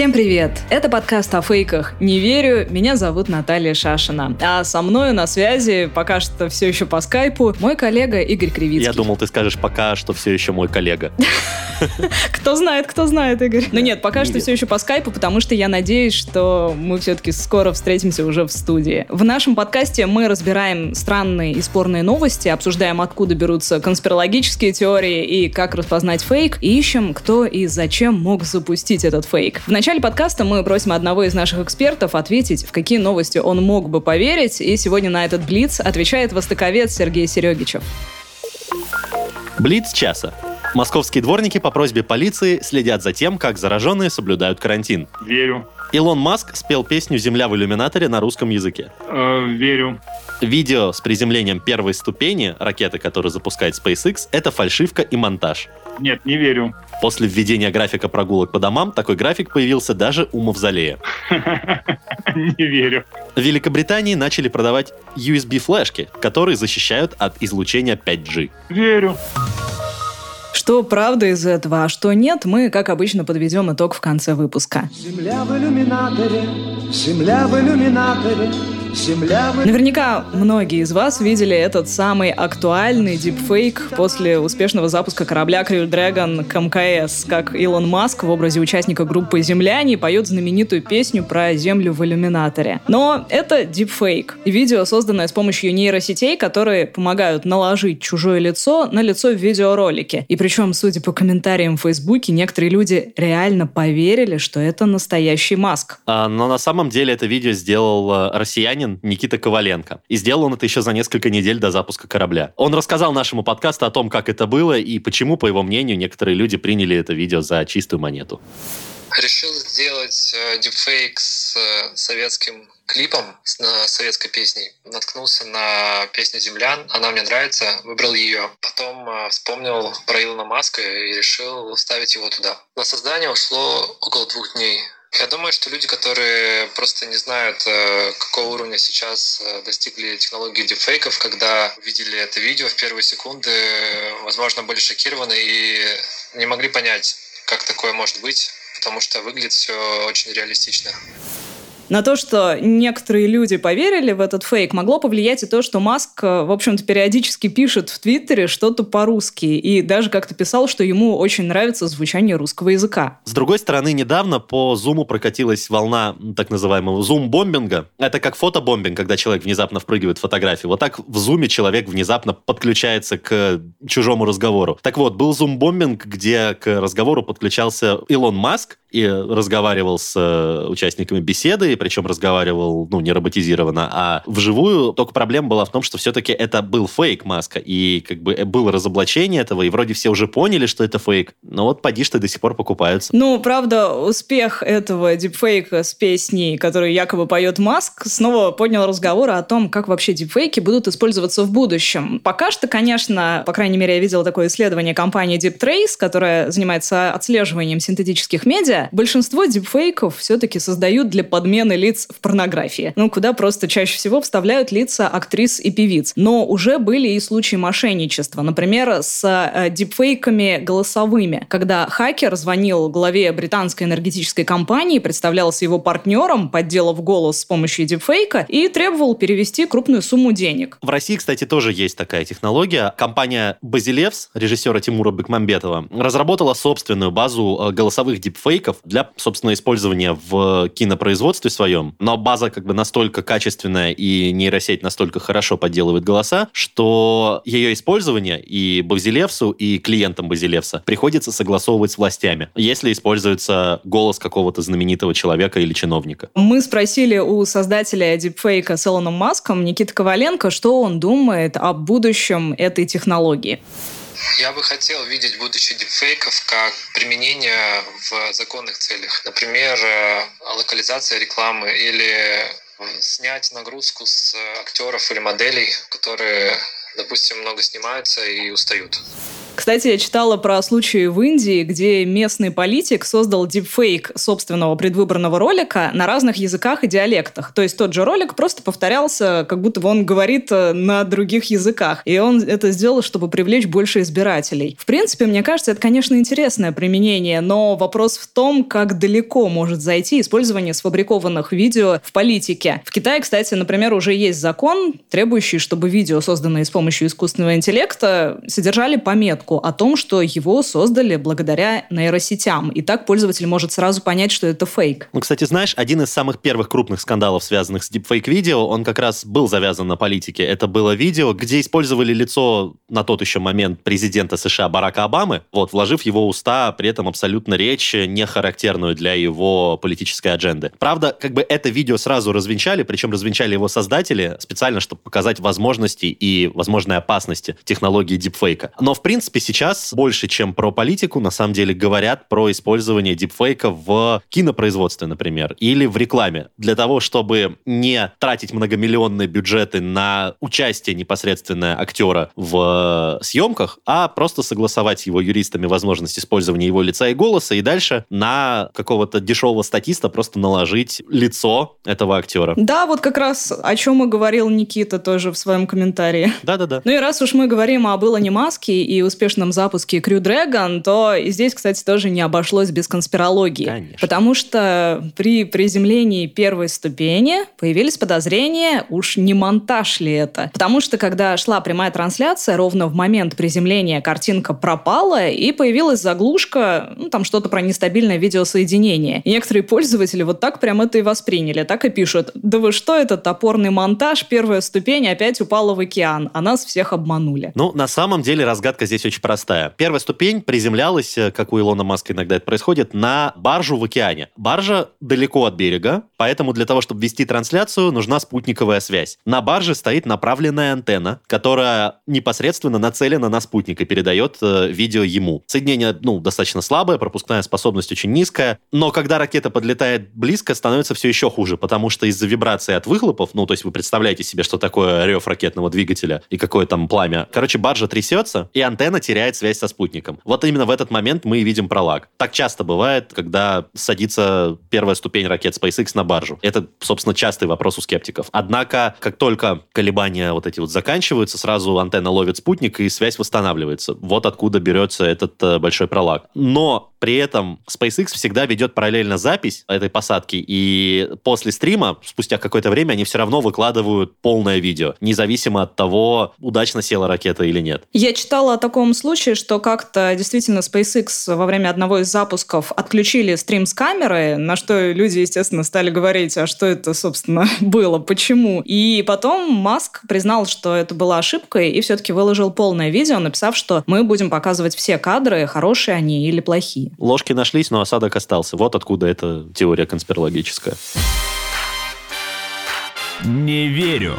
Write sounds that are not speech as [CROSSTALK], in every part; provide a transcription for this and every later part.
Всем привет! Это подкаст о фейках «Не верю». Меня зовут Наталья Шашина. А со мной на связи, пока что все еще по скайпу, мой коллега Игорь Кривицкий. Я думал, ты скажешь пока, что все еще мой коллега. [LAUGHS] Кто знает, кто знает, Игорь. Ну нет, пока что все еще по скайпу, потому что я надеюсь, что мы все-таки скоро встретимся уже в студии. В нашем подкасте мы разбираем странные и спорные новости, обсуждаем, откуда берутся конспирологические теории и как распознать фейк, и ищем, кто и зачем мог запустить этот фейк. В начале подкаста мы просим одного из наших экспертов ответить, в какие новости он мог бы поверить, и сегодня на этот блиц отвечает востоковед Сергей Серегичев. Блиц часа. Московские дворники по просьбе полиции следят за тем, как зараженные соблюдают карантин. Верю. Илон Маск спел песню «Земля в иллюминаторе» на русском языке. Э, верю. Видео с приземлением первой ступени ракеты, которую запускает SpaceX, это фальшивка и монтаж. Нет, не верю. После введения графика прогулок по домам такой график появился даже у Мавзолея. [LAUGHS] Не верю. В Великобритании начали продавать USB-флешки, которые защищают от излучения 5G. Верю. Что правда из этого, а что нет, мы, как обычно, подведем итог в конце выпуска. Земля в иллюминаторе, земля в иллюминаторе, земля в Наверняка многие из вас видели этот самый актуальный дипфейк после успешного запуска корабля Crew Dragon к МКС, как Илон Маск в образе участника группы «Земляне» поет знаменитую песню про Землю в иллюминаторе. Но это дипфейк. Видео, созданное с помощью нейросетей, которые помогают наложить чужое лицо на лицо в видеоролике. И причем, судя по комментариям в Фейсбуке, некоторые люди реально поверили, что это настоящий Маск. А, но на самом деле это видео сделал э, россиянин Никита Коваленко. И сделал он это еще за несколько недель до запуска корабля. Он рассказал нашему подкасту о том, как это было и почему, по его мнению, некоторые люди приняли это видео за чистую монету. Решил сделать э, дипфейк с э, советским клипом, на советской песней. Наткнулся на песню «Землян», она мне нравится, выбрал ее. Потом э, вспомнил про Илона Маска и решил ставить его туда. На создание ушло около двух дней. Я думаю, что люди, которые просто не знают, э, какого уровня сейчас э, достигли технологии дипфейков, когда видели это видео в первые секунды, возможно, были шокированы и не могли понять, как такое может быть, потому что выглядит все очень реалистично. На то, что некоторые люди поверили в этот фейк, могло повлиять и то, что Маск, э, в общем-то, периодически пишет в Твиттере что-то по-русски. И даже как-то писал, что ему очень нравится звучание русского языка. С другой стороны, недавно по Зуму прокатилась волна так называемого зум-бомбинга. Это как фотобомбинг, когда человек внезапно впрыгивает в фотографию. Вот так в Зуме человек внезапно подключается к чужому разговору. Так вот, был зум-бомбинг, где к разговору подключался Илон Маск и разговаривал с э, участниками беседы, причем разговаривал, ну, не роботизированно, а вживую. Только проблема была в том, что все-таки это был фейк Маска, и как бы было разоблачение этого, и вроде все уже поняли, что это фейк, но вот поди что до сих пор покупаются. Ну, правда, успех этого дипфейка с песней, которую якобы поет Маск, снова поднял разговор о том, как вообще дипфейки будут использоваться в будущем. Пока что, конечно, по крайней мере, я видела такое исследование компании DeepTrace, которая занимается отслеживанием синтетических медиа. Большинство дипфейков все-таки создают для подмены лиц в порнографии. Ну, куда просто чаще всего вставляют лица актрис и певиц. Но уже были и случаи мошенничества. Например, с э, дипфейками голосовыми, когда хакер звонил главе британской энергетической компании, представлялся его партнером, подделав голос с помощью дипфейка и требовал перевести крупную сумму денег. В России, кстати, тоже есть такая технология. Компания Базилевс, режиссера Тимура Бекмамбетова, разработала собственную базу э, голосовых дипфейков для, собственно, использования в кинопроизводстве своем, но база как бы настолько качественная и нейросеть настолько хорошо подделывает голоса, что ее использование и Базилевсу, и клиентам Базилевса приходится согласовывать с властями, если используется голос какого-то знаменитого человека или чиновника. Мы спросили у создателя дипфейка с Илоном Маском Никиты Коваленко, что он думает о будущем этой технологии. Я бы хотел видеть будущее дипфейков как применение в законных целях. Например, э, локализация рекламы или снять нагрузку с актеров или моделей, которые допустим, много снимаются и устают. Кстати, я читала про случаи в Индии, где местный политик создал дипфейк собственного предвыборного ролика на разных языках и диалектах. То есть тот же ролик просто повторялся, как будто бы он говорит э, на других языках. И он это сделал, чтобы привлечь больше избирателей. В принципе, мне кажется, это, конечно, интересное применение, но вопрос в том, как далеко может зайти использование сфабрикованных видео в политике. В Китае, кстати, например, уже есть закон, требующий, чтобы видео, созданные с помощью искусственного интеллекта, содержали пометку заметку о том, что его создали благодаря нейросетям. И так пользователь может сразу понять, что это фейк. Ну, кстати, знаешь, один из самых первых крупных скандалов, связанных с дипфейк-видео, он как раз был завязан на политике. Это было видео, где использовали лицо на тот еще момент президента США Барака Обамы, вот, вложив его уста, при этом абсолютно речь, не характерную для его политической адженды. Правда, как бы это видео сразу развенчали, причем развенчали его создатели специально, чтобы показать возможности и возможные опасности технологии дипфейка. Но, в принципе, принципе, сейчас больше, чем про политику, на самом деле говорят про использование дипфейка в кинопроизводстве, например, или в рекламе. Для того, чтобы не тратить многомиллионные бюджеты на участие непосредственно актера в съемках, а просто согласовать его юристами возможность использования его лица и голоса, и дальше на какого-то дешевого статиста просто наложить лицо этого актера. Да, вот как раз о чем и говорил Никита тоже в своем комментарии. Да-да-да. Ну и раз уж мы говорим об Илоне Маске и успешном успешном запуске Crew Dragon, то и здесь, кстати, тоже не обошлось без конспирологии. Конечно. Потому что при приземлении первой ступени появились подозрения, уж не монтаж ли это. Потому что, когда шла прямая трансляция, ровно в момент приземления картинка пропала, и появилась заглушка, ну, там что-то про нестабильное видеосоединение. И некоторые пользователи вот так прям это и восприняли. Так и пишут, да вы что, это топорный монтаж, первая ступень опять упала в океан, а нас всех обманули. Ну, на самом деле разгадка здесь очень простая. Первая ступень приземлялась, э, как у Илона Маска иногда это происходит, на баржу в океане. Баржа далеко от берега, поэтому для того, чтобы вести трансляцию, нужна спутниковая связь. На барже стоит направленная антенна, которая непосредственно нацелена на спутник и передает э, видео ему. Соединение, ну, достаточно слабое, пропускная способность очень низкая, но когда ракета подлетает близко, становится все еще хуже, потому что из-за вибрации от выхлопов, ну, то есть вы представляете себе, что такое рев ракетного двигателя и какое там пламя. Короче, баржа трясется, и антенна теряет связь со спутником. Вот именно в этот момент мы и видим пролаг. Так часто бывает, когда садится первая ступень ракет SpaceX на баржу. Это, собственно, частый вопрос у скептиков. Однако, как только колебания вот эти вот заканчиваются, сразу антенна ловит спутник, и связь восстанавливается. Вот откуда берется этот э, большой пролаг. Но при этом SpaceX всегда ведет параллельно запись этой посадки, и после стрима, спустя какое-то время, они все равно выкладывают полное видео, независимо от того, удачно села ракета или нет. Я читала о таком случае, что как-то действительно SpaceX во время одного из запусков отключили стрим с камеры, на что люди, естественно, стали говорить, а что это, собственно, [LAUGHS] было, почему. И потом Маск признал, что это была ошибкой и все-таки выложил полное видео, написав, что мы будем показывать все кадры, хорошие они или плохие. Ложки нашлись, но осадок остался. Вот откуда эта теория конспирологическая. Не верю.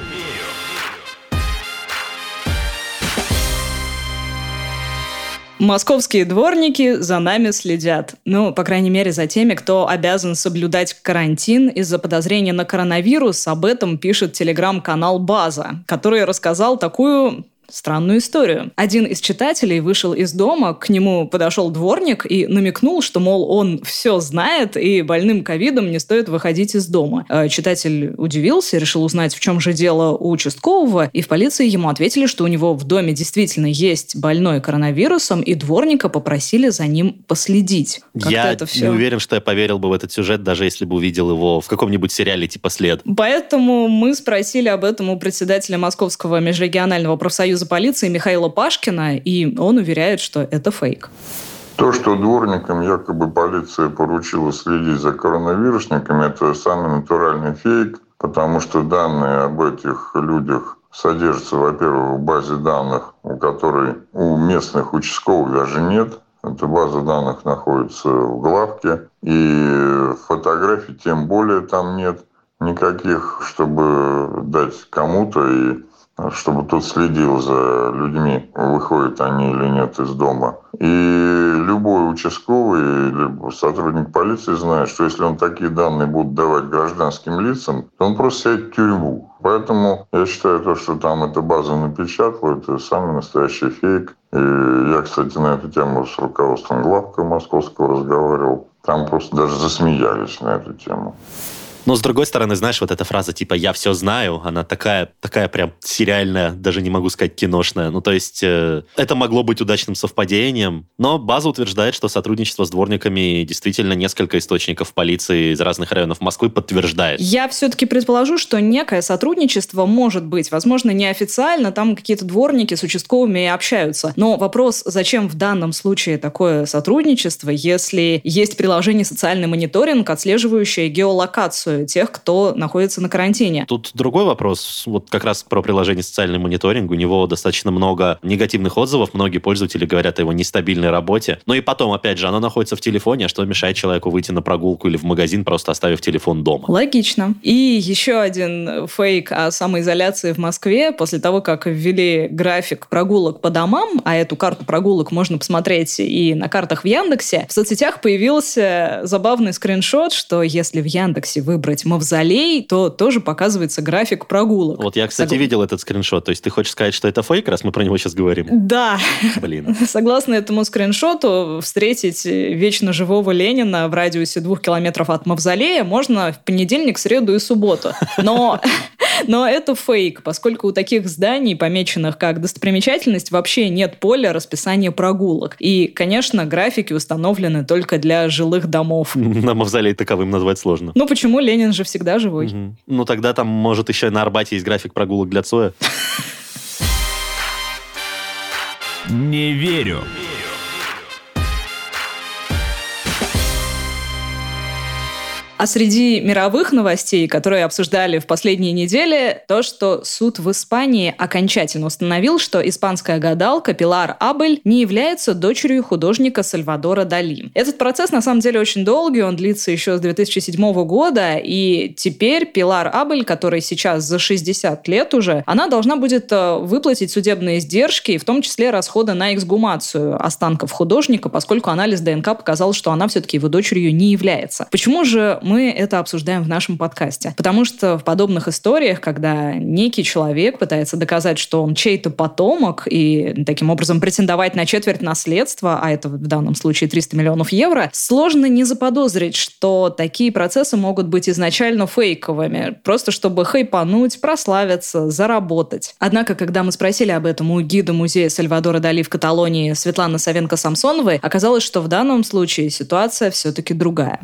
Московские дворники за нами следят. Ну, по крайней мере, за теми, кто обязан соблюдать карантин из-за подозрения на коронавирус. Об этом пишет телеграм-канал «База», который рассказал такую странную историю. Один из читателей вышел из дома, к нему подошел дворник и намекнул, что, мол, он все знает, и больным ковидом не стоит выходить из дома. Э, читатель удивился, решил узнать, в чем же дело у участкового, и в полиции ему ответили, что у него в доме действительно есть больной коронавирусом, и дворника попросили за ним последить. Как я это все... не уверен, что я поверил бы в этот сюжет, даже если бы увидел его в каком-нибудь сериале типа «След». Поэтому мы спросили об этом у председателя Московского межрегионального профсоюза союза полиции Михаила Пашкина, и он уверяет, что это фейк. То, что дворникам якобы полиция поручила следить за коронавирусниками, это самый натуральный фейк, потому что данные об этих людях содержатся, во-первых, в базе данных, у которой у местных участковых даже нет. Эта база данных находится в главке. И фотографий тем более там нет никаких, чтобы дать кому-то и чтобы тот следил за людьми, выходят они или нет из дома. И любой участковый или сотрудник полиции знает, что если он такие данные будет давать гражданским лицам, то он просто сядет в тюрьму. Поэтому я считаю то, что там эта база напечатала, это самый настоящий фейк. И я, кстати, на эту тему с руководством главка московского разговаривал. Там просто даже засмеялись на эту тему. Но с другой стороны, знаешь, вот эта фраза типа «я все знаю», она такая, такая прям сериальная, даже не могу сказать киношная. Ну, то есть э, это могло быть удачным совпадением, но база утверждает, что сотрудничество с дворниками действительно несколько источников полиции из разных районов Москвы подтверждает. Я все-таки предположу, что некое сотрудничество может быть. Возможно, неофициально, там какие-то дворники с участковыми общаются. Но вопрос, зачем в данном случае такое сотрудничество, если есть приложение «Социальный мониторинг», отслеживающее геолокацию тех, кто находится на карантине. Тут другой вопрос. Вот как раз про приложение «Социальный мониторинг». У него достаточно много негативных отзывов. Многие пользователи говорят о его нестабильной работе. Но и потом, опять же, оно находится в телефоне, а что мешает человеку выйти на прогулку или в магазин, просто оставив телефон дома? Логично. И еще один фейк о самоизоляции в Москве. После того, как ввели график прогулок по домам, а эту карту прогулок можно посмотреть и на картах в Яндексе, в соцсетях появился забавный скриншот, что если в Яндексе вы выбрать мавзолей, то тоже показывается график прогулок. Вот я, кстати, Согла... видел этот скриншот. То есть ты хочешь сказать, что это фейк, раз мы про него сейчас говорим? Да. Блин. [LAUGHS] Согласно этому скриншоту, встретить вечно живого Ленина в радиусе двух километров от мавзолея можно в понедельник, среду и субботу. Но, [LAUGHS] но это фейк, поскольку у таких зданий, помеченных как достопримечательность, вообще нет поля расписания прогулок. И, конечно, графики установлены только для жилых домов. [LAUGHS] На мавзолей таковым назвать сложно. Ну почему Ленин же всегда живой. Угу. Ну, тогда там, может, еще и на Арбате есть график прогулок для Цоя. Не верю. А среди мировых новостей, которые обсуждали в последние недели, то, что суд в Испании окончательно установил, что испанская гадалка Пилар Абель не является дочерью художника Сальвадора Дали. Этот процесс на самом деле очень долгий, он длится еще с 2007 года, и теперь Пилар Абель, которой сейчас за 60 лет уже, она должна будет э, выплатить судебные издержки, в том числе расходы на эксгумацию останков художника, поскольку анализ ДНК показал, что она все-таки его дочерью не является. Почему же мы это обсуждаем в нашем подкасте. Потому что в подобных историях, когда некий человек пытается доказать, что он чей-то потомок и таким образом претендовать на четверть наследства, а это в данном случае 300 миллионов евро, сложно не заподозрить, что такие процессы могут быть изначально фейковыми, просто чтобы хайпануть, прославиться, заработать. Однако, когда мы спросили об этом у гида музея Сальвадора Дали в Каталонии Светланы Савенко-Самсоновой, оказалось, что в данном случае ситуация все-таки другая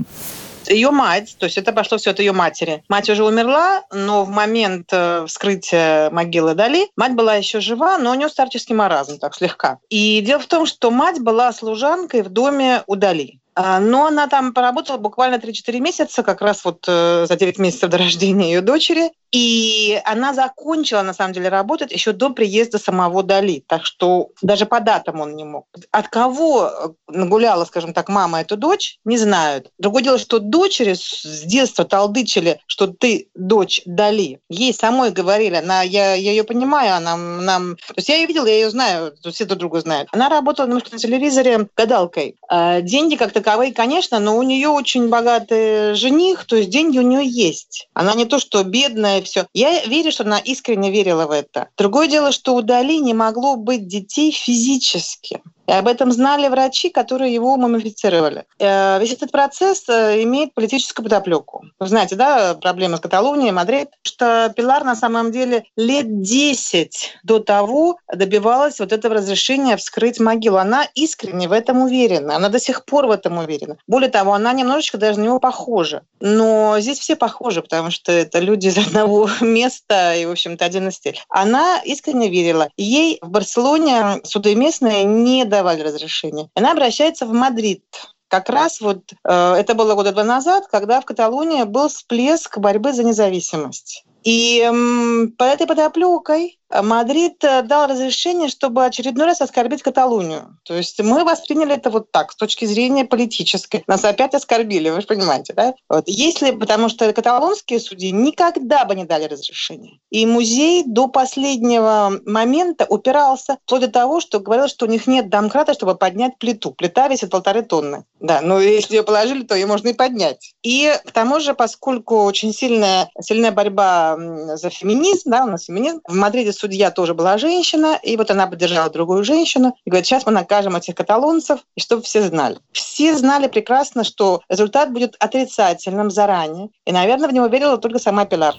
ее мать, то есть это пошло все от ее матери. Мать уже умерла, но в момент э, вскрытия могилы Дали мать была еще жива, но у нее старческий маразм, так слегка. И дело в том, что мать была служанкой в доме у Дали. А, но она там поработала буквально 3-4 месяца, как раз вот э, за 9 месяцев до рождения ее дочери. И она закончила, на самом деле, работать еще до приезда самого Дали. Так что даже по датам он не мог. От кого э, нагуляла, скажем так, мама эту дочь, не знают. Другое дело, что дочери с детства толдычили, что ты дочь Дали. Ей самой говорили, она, я, я ее понимаю, она нам... То есть я ее видела, я ее знаю, все друг друга знают. Она работала немножко на телевизоре гадалкой. А деньги как-то таковые, конечно, но у нее очень богатый жених, то есть деньги у нее есть. Она не то, что бедная, все. Я верю, что она искренне верила в это. Другое дело, что у Дали не могло быть детей физически. И об этом знали врачи, которые его мумифицировали. Э, весь этот процесс э, имеет политическую подоплеку. Вы знаете, да, проблема с Каталонией, Мадрид, что Пилар на самом деле лет 10 до того добивалась вот этого разрешения вскрыть могилу. Она искренне в этом уверена. Она до сих пор в этом уверена. Более того, она немножечко даже на него похожа. Но здесь все похожи, потому что это люди из одного [LAUGHS] места и, в общем-то, один стиль. Она искренне верила. Ей в Барселоне суды местные не дали давали разрешение. Она обращается в Мадрид. Как раз вот э, это было года два назад, когда в Каталонии был всплеск борьбы за независимость. И э, по этой подоплекой Мадрид э, дал разрешение, чтобы очередной раз оскорбить Каталунию. То есть мы восприняли это вот так, с точки зрения политической. Нас опять оскорбили, вы же понимаете, да? Вот. Если, потому что каталонские судьи никогда бы не дали разрешения. И музей до последнего момента упирался вплоть до того, что говорил, что у них нет домкрата, чтобы поднять плиту. Плита весит полторы тонны. Да, но если ее положили, то ее можно и поднять. И к тому же, поскольку очень сильная, сильная борьба за феминизм, да, у нас феминизм, в Мадриде судья тоже была женщина, и вот она поддержала другую женщину, и говорит, сейчас мы накажем этих каталонцев, и чтобы все знали. Все знали прекрасно, что результат будет отрицательным заранее, и, наверное, в него верила только сама Пилар.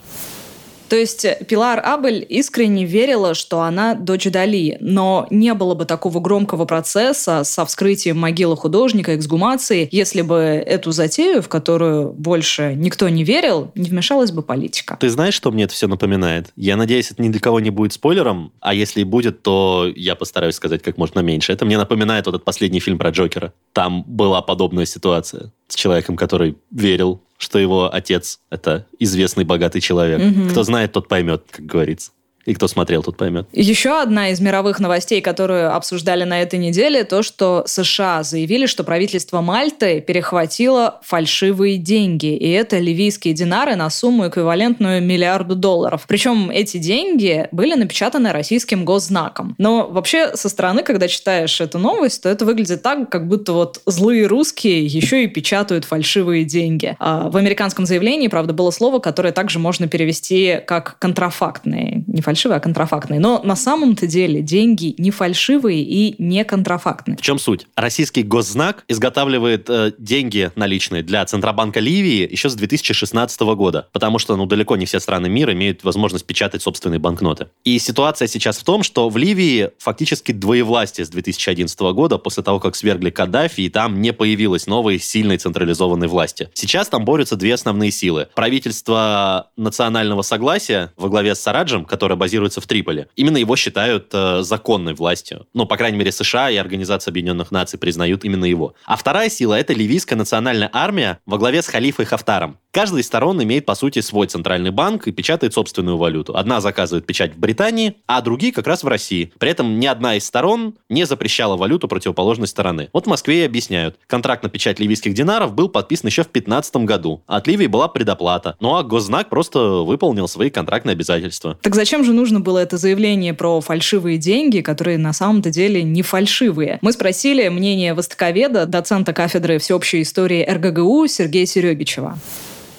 То есть Пилар Абель искренне верила, что она дочь Дали, но не было бы такого громкого процесса со вскрытием могилы художника, эксгумации, если бы эту затею, в которую больше никто не верил, не вмешалась бы политика. Ты знаешь, что мне это все напоминает? Я надеюсь, это ни для кого не будет спойлером, а если и будет, то я постараюсь сказать как можно меньше. Это мне напоминает вот этот последний фильм про Джокера. Там была подобная ситуация с человеком, который верил что его отец – это известный богатый человек. Угу. Кто знает, тот поймет, как говорится. И кто смотрел, тот поймет. Еще одна из мировых новостей, которую обсуждали на этой неделе, то, что США заявили, что правительство Мальты перехватило фальшивые деньги. И это ливийские динары на сумму, эквивалентную миллиарду долларов. Причем эти деньги были напечатаны российским госзнаком. Но вообще со стороны, когда читаешь эту новость, то это выглядит так, как будто вот злые русские еще и печатают фальшивые деньги. А в американском заявлении, правда, было слово, которое также можно перевести как контрафактные. Не фальшивые фальшивые, а контрафактные. Но на самом-то деле деньги не фальшивые и не контрафактные. В чем суть? Российский госзнак изготавливает э, деньги наличные для Центробанка Ливии еще с 2016 года, потому что ну, далеко не все страны мира имеют возможность печатать собственные банкноты. И ситуация сейчас в том, что в Ливии фактически двоевластие с 2011 года, после того, как свергли Каддафи, и там не появилось новой сильной централизованной власти. Сейчас там борются две основные силы. Правительство национального согласия во главе с Сараджем, которое базируется в Триполи. Именно его считают э, законной властью. Ну, по крайней мере, США и Организация Объединенных Наций признают именно его. А вторая сила — это ливийская национальная армия во главе с халифой Хафтаром. Каждая из сторон имеет, по сути, свой центральный банк и печатает собственную валюту. Одна заказывает печать в Британии, а другие как раз в России. При этом ни одна из сторон не запрещала валюту противоположной стороны. Вот в Москве и объясняют. Контракт на печать ливийских динаров был подписан еще в 2015 году. От Ливии была предоплата. Ну а госзнак просто выполнил свои контрактные обязательства. Так зачем же нужно было это заявление про фальшивые деньги, которые на самом-то деле не фальшивые? Мы спросили мнение востоковеда, доцента кафедры всеобщей истории РГГУ Сергея Серегичева.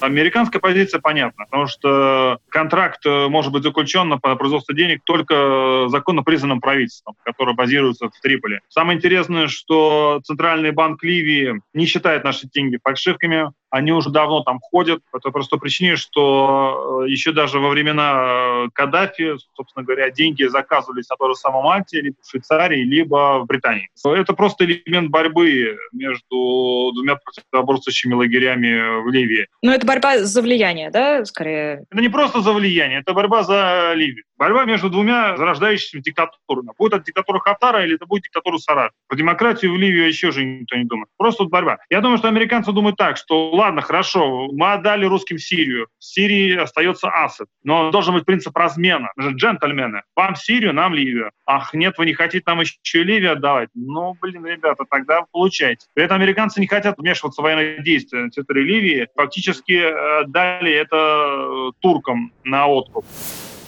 Американская позиция понятна, потому что контракт э, может быть заключен на производство денег только законно признанным правительством, которое базируется в Триполи. Самое интересное, что Центральный банк Ливии не считает наши деньги фальшивками, они уже давно там ходят, по той простой причине, что э, еще даже во времена э, Каддафи, собственно говоря, деньги заказывались на той же самой Мальте, либо в Швейцарии, либо в Британии. Это просто элемент борьбы между двумя противоборствующими лагерями в Ливии. Но это борьба за влияние, да, скорее? Это не просто за влияние, это борьба за Ливию. Борьба между двумя зарождающимися диктатурами. Будет это диктатура Хафтара или это будет диктатура Сараджа. Про демократию в Ливии еще же никто не думает. Просто вот борьба. Я думаю, что американцы думают так, что ладно, хорошо, мы отдали русским Сирию. В Сирии остается Асад. Но должен быть принцип размена. Мы же джентльмены. Вам Сирию, нам Ливию. Ах, нет, вы не хотите нам еще Ливию отдавать? Ну, блин, ребята, тогда получайте. При этом американцы не хотят вмешиваться в военные действия на территории Ливии. Фактически э, дали это э, туркам на откуп.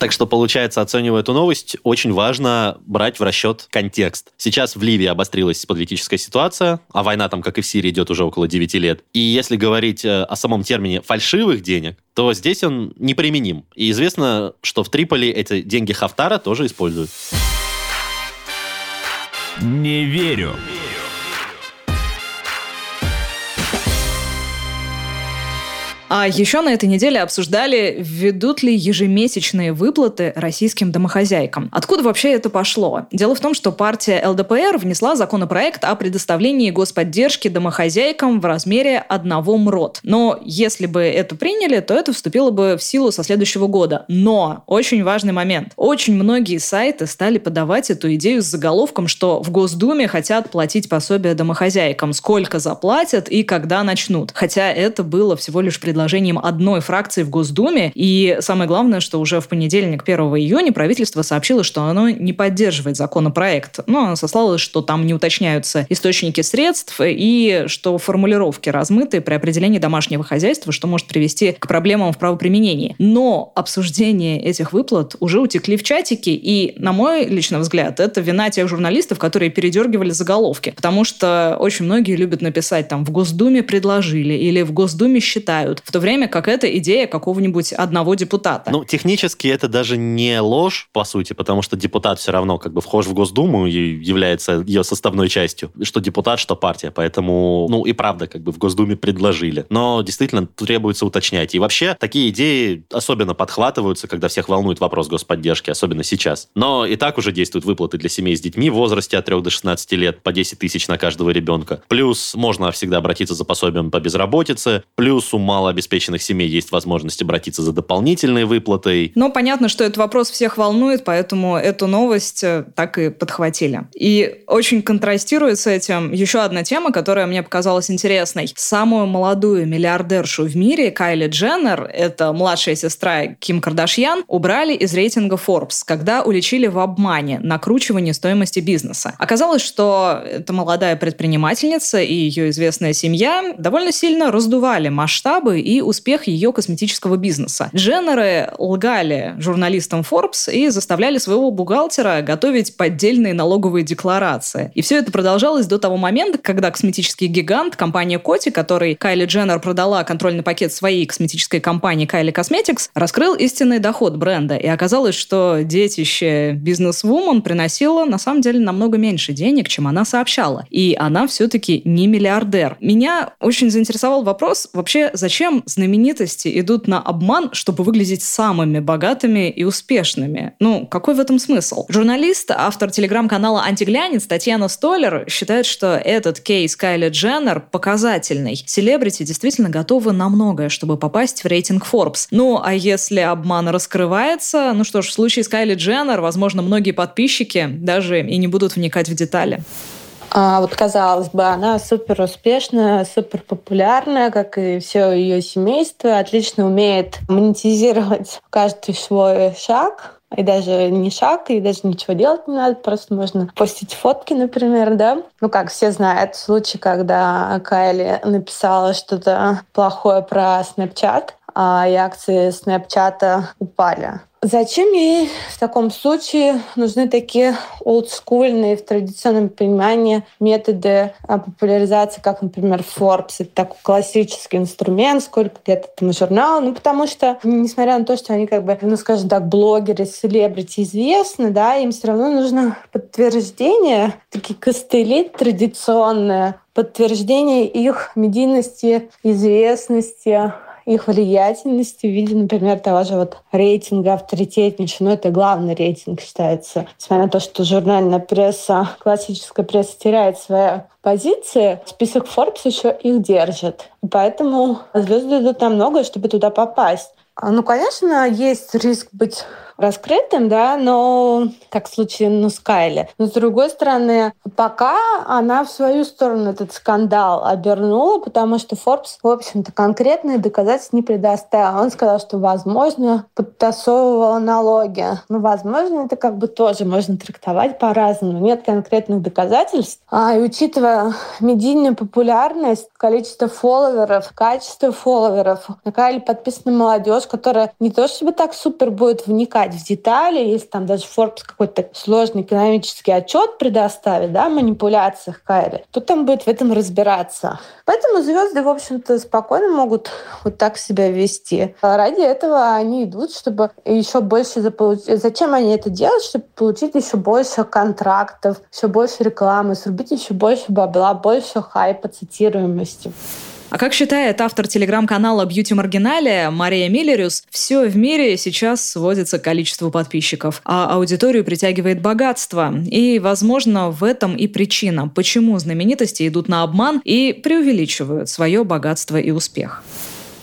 Так что, получается, оценивая эту новость, очень важно брать в расчет контекст. Сейчас в Ливии обострилась политическая ситуация, а война там, как и в Сирии, идет уже около 9 лет. И если говорить э, о самом термине фальшивых денег, то здесь он неприменим. И известно, что в Триполи эти деньги Хафтара тоже используют. Не верю. А еще на этой неделе обсуждали, ведут ли ежемесячные выплаты российским домохозяйкам. Откуда вообще это пошло? Дело в том, что партия ЛДПР внесла законопроект о предоставлении господдержки домохозяйкам в размере одного МРОД. Но если бы это приняли, то это вступило бы в силу со следующего года. Но очень важный момент. Очень многие сайты стали подавать эту идею с заголовком, что в Госдуме хотят платить пособие домохозяйкам, сколько заплатят и когда начнут. Хотя это было всего лишь предложение предложением одной фракции в Госдуме. И самое главное, что уже в понедельник, 1 июня, правительство сообщило, что оно не поддерживает законопроект. Но оно сослалось, что там не уточняются источники средств и что формулировки размыты при определении домашнего хозяйства, что может привести к проблемам в правоприменении. Но обсуждение этих выплат уже утекли в чатики, и, на мой личный взгляд, это вина тех журналистов, которые передергивали заголовки. Потому что очень многие любят написать там «в Госдуме предложили» или «в Госдуме считают», в то время как это идея какого-нибудь одного депутата. Ну, технически это даже не ложь, по сути, потому что депутат все равно как бы вхож в Госдуму и является ее составной частью. Что депутат, что партия. Поэтому, ну и правда, как бы в Госдуме предложили. Но действительно требуется уточнять. И вообще такие идеи особенно подхватываются, когда всех волнует вопрос господдержки, особенно сейчас. Но и так уже действуют выплаты для семей с детьми в возрасте от 3 до 16 лет по 10 тысяч на каждого ребенка. Плюс можно всегда обратиться за пособием по безработице. Плюс у малообеспеченных семей есть возможность обратиться за дополнительной выплатой. Но понятно, что этот вопрос всех волнует, поэтому эту новость э, так и подхватили. И очень контрастирует с этим еще одна тема, которая мне показалась интересной. Самую молодую миллиардершу в мире, Кайли Дженнер, это младшая сестра Ким Кардашьян, убрали из рейтинга Forbes, когда уличили в обмане, накручивании стоимости бизнеса. Оказалось, что эта молодая предпринимательница и ее известная семья довольно сильно раздували масштабы и успех ее косметического бизнеса. Дженнеры лгали журналистам Forbes и заставляли своего бухгалтера готовить поддельные налоговые декларации. И все это продолжалось до того момента, когда косметический гигант, компания Коти, который Кайли Дженнер продала контрольный пакет своей косметической компании Kylie Cosmetics, раскрыл истинный доход бренда. И оказалось, что детище бизнес-вумен приносило на самом деле намного меньше денег, чем она сообщала. И она все-таки не миллиардер. Меня очень заинтересовал вопрос вообще, зачем знаменитости идут на обман, чтобы выглядеть самыми богатыми и успешными? Ну, какой в этом смысл? Журналист, автор телеграм-канала «Антиглянец» Татьяна Столер считает, что этот кейс Кайли Дженнер показательный. Селебрити действительно готовы на многое, чтобы попасть в рейтинг Forbes. Ну, а если обман раскрывается, ну что ж, в случае с Кайли Дженнер, возможно, многие подписчики даже и не будут вникать в детали. А вот казалось бы, она супер успешная, супер популярная, как и все ее семейство, отлично умеет монетизировать каждый свой шаг, и даже не шаг, и даже ничего делать не надо, просто можно постить фотки, например, да. Ну, как все знают, случай, когда Кайли написала что-то плохое про Snapchat, а и акции Snapchat упали. Зачем ей в таком случае нужны такие олдскульные в традиционном понимании методы а, популяризации, как, например, Forbes? Это такой классический инструмент, сколько лет этому журналу. Ну, потому что, несмотря на то, что они, как бы, ну, скажем так, блогеры, селебрити известны, да, им все равно нужно подтверждение, такие костыли традиционные, подтверждение их медийности, известности, их влиятельности в виде, например, того же вот рейтинга авторитетнейшего. Ну, это главный рейтинг считается. Несмотря на то, что журнальная пресса, классическая пресса теряет свои позиции, список Forbes еще их держит. Поэтому звезды идут там много, чтобы туда попасть. А, ну, конечно, есть риск быть раскрытым, да, но как в случае ну, с Кайли. Но с другой стороны, пока она в свою сторону этот скандал обернула, потому что Forbes, в общем-то, конкретные доказательства не предоставил. Он сказал, что, возможно, подтасовывала налоги. Ну, возможно, это как бы тоже можно трактовать по-разному. Нет конкретных доказательств. А, и учитывая медийную популярность, количество фолловеров, качество фолловеров, на Кайли подписана молодежь, которая не то чтобы так супер будет вникать вникать в детали, если там даже Forbes какой-то сложный экономический отчет предоставит, да, о манипуляциях Кайли, то там будет в этом разбираться. Поэтому звезды, в общем-то, спокойно могут вот так себя вести. А ради этого они идут, чтобы еще больше заполучить. Зачем они это делают? Чтобы получить еще больше контрактов, еще больше рекламы, срубить еще больше бабла, больше хайпа, цитируемости. А как считает автор телеграм-канала Beauty Marginalia Мария Миллериус, все в мире сейчас сводится к количеству подписчиков, а аудиторию притягивает богатство. И, возможно, в этом и причина, почему знаменитости идут на обман и преувеличивают свое богатство и успех.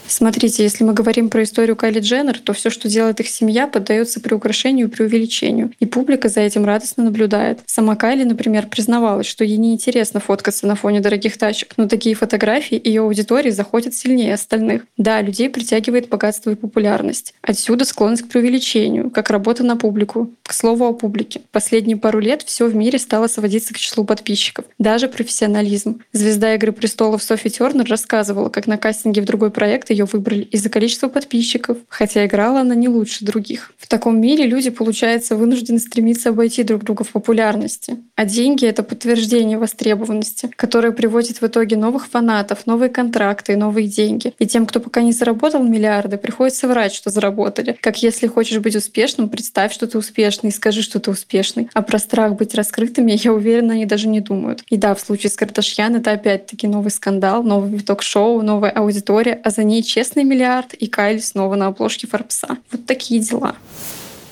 Смотрите, если мы говорим про историю Кайли Дженнер, то все, что делает их семья, поддается приукрашению и преувеличению. И публика за этим радостно наблюдает. Сама Кайли, например, признавалась, что ей неинтересно фоткаться на фоне дорогих тачек, но такие фотографии ее аудитории заходят сильнее остальных. Да, людей притягивает богатство и популярность. Отсюда склонность к преувеличению, как работа на публику. К слову о публике. Последние пару лет все в мире стало сводиться к числу подписчиков. Даже профессионализм. Звезда «Игры престолов» Софи Тернер рассказывала, как на кастинге в другой проект ее выбрали из-за количества подписчиков, хотя играла она не лучше других. В таком мире люди, получается, вынуждены стремиться обойти друг друга в популярности. А деньги — это подтверждение востребованности, которое приводит в итоге новых фанатов, новые контракты и новые деньги. И тем, кто пока не заработал миллиарды, приходится врать, что заработали. Как если хочешь быть успешным, представь, что ты успешный, и скажи, что ты успешный. А про страх быть раскрытыми, я уверена, они даже не думают. И да, в случае с Кардашьян это опять-таки новый скандал, новый виток шоу, новая аудитория, а за ней честный миллиард, и Кайли снова на обложке Форбса. Вот такие дела.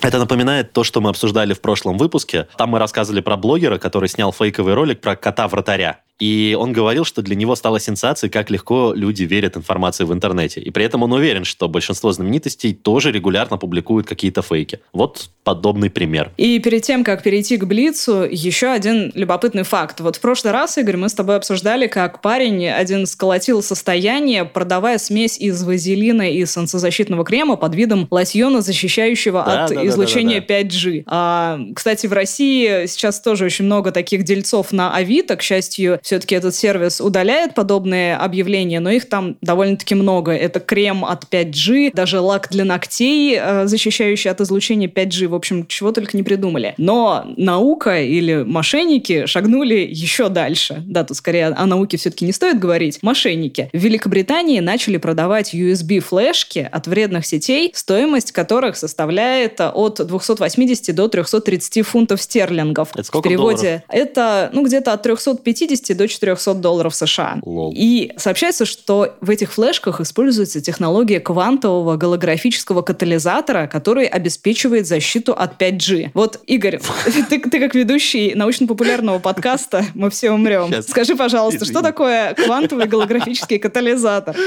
Это напоминает то, что мы обсуждали в прошлом выпуске. Там мы рассказывали про блогера, который снял фейковый ролик про кота-вратаря. И он говорил, что для него стало сенсацией, как легко люди верят информации в интернете. И при этом он уверен, что большинство знаменитостей тоже регулярно публикуют какие-то фейки. Вот подобный пример. И перед тем, как перейти к Блицу, еще один любопытный факт. Вот в прошлый раз, Игорь, мы с тобой обсуждали, как парень один сколотил состояние, продавая смесь из вазелина и солнцезащитного крема под видом лосьона, защищающего да, от да, излучения да, да, да. 5G. А, кстати, в России сейчас тоже очень много таких дельцов на Авито, к счастью, все-таки этот сервис удаляет подобные объявления, но их там довольно-таки много. Это крем от 5G, даже лак для ногтей, э, защищающий от излучения 5G. В общем, чего только не придумали. Но наука или мошенники шагнули еще дальше. Да, тут скорее о науке все-таки не стоит говорить. Мошенники. В Великобритании начали продавать USB-флешки от вредных сетей, стоимость которых составляет от 280 до 330 фунтов стерлингов. Это сколько в переводе долларов? это ну где-то от 350 до 400 долларов США. Лол. И сообщается, что в этих флешках используется технология квантового голографического катализатора, который обеспечивает защиту от 5G. Вот, Игорь, [LAUGHS] ты, ты как ведущий научно-популярного подкаста «Мы все умрем». Сейчас. Скажи, пожалуйста, что такое квантовый голографический катализатор? [LAUGHS]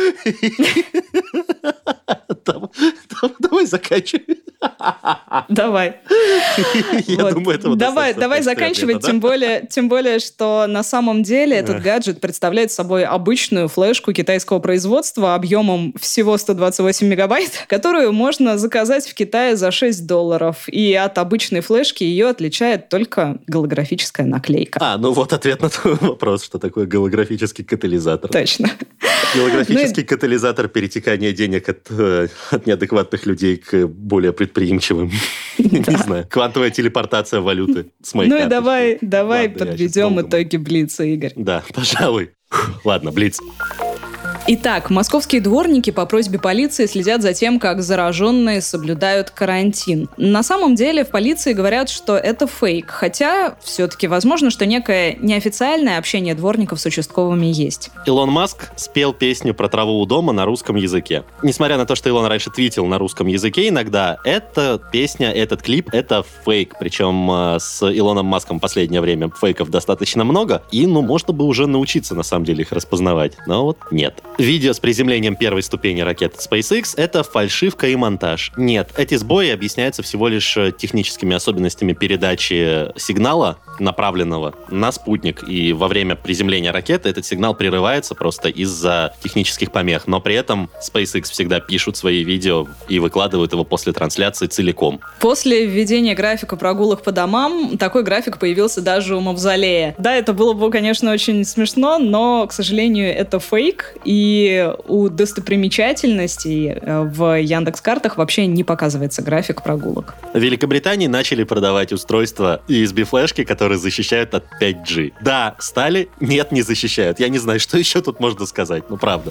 Давай заканчивай. Давай. [LAUGHS] Я Вот. думаю, этого давай, давай заканчивать, ответа, да? тем более, тем более, что на самом деле этот Эх. гаджет представляет собой обычную флешку китайского производства объемом всего 128 мегабайт, [LAUGHS] которую можно заказать в Китае за 6 долларов. И от обычной флешки ее отличает только голографическая наклейка. А, ну вот ответ на твой [LAUGHS] вопрос, что такое голографический катализатор. Точно. Голографический катализатор перетекания денег от, э, от неадекватных людей к более предприимчивым. [LAUGHS] Не знаю. Квантовая телепортация валюты с моей Ну и давай, давай подведем итоги Блица, Игорь. Да, пожалуй. Ладно, Блиц. Итак, московские дворники по просьбе полиции следят за тем, как зараженные соблюдают карантин. На самом деле в полиции говорят, что это фейк, хотя все-таки возможно, что некое неофициальное общение дворников с участковыми есть. Илон Маск спел песню про траву у дома на русском языке. Несмотря на то, что Илон раньше твитил на русском языке иногда, эта песня, этот клип — это фейк. Причем э, с Илоном Маском последнее время фейков достаточно много, и, ну, можно бы уже научиться, на самом деле, их распознавать. Но вот нет. Видео с приземлением первой ступени ракеты SpaceX — это фальшивка и монтаж. Нет, эти сбои объясняются всего лишь э, техническими особенностями передачи сигнала, направленного на спутник. И во время приземления ракеты этот сигнал прерывается просто из-за технических помех. Но при этом SpaceX всегда пишут свои видео и выкладывают его после трансляции целиком. После введения графика прогулок по домам, такой график появился даже у Мавзолея. Да, это было бы, конечно, очень смешно, но, к сожалению, это фейк, и у достопримечательностей э, в Яндекс-картах вообще не показывается график прогулок. В Великобритании начали продавать устройства USB-флешки, которые защищают от 5G. Да, стали, нет, не защищают. Я не знаю, что еще тут можно сказать, ну правда.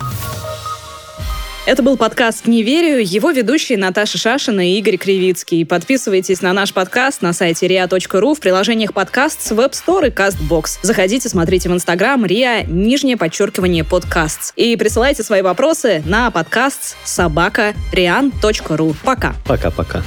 Это был подкаст «Не верю». Его ведущие Наташа Шашина и Игорь Кривицкий. Подписывайтесь на наш подкаст на сайте ria.ru в приложениях подкаст с Web Store и CastBox. Заходите, смотрите в Инстаграм ria, нижнее подчеркивание подкаст. И присылайте свои вопросы на подкаст собака rian.ru. Пока. Пока-пока.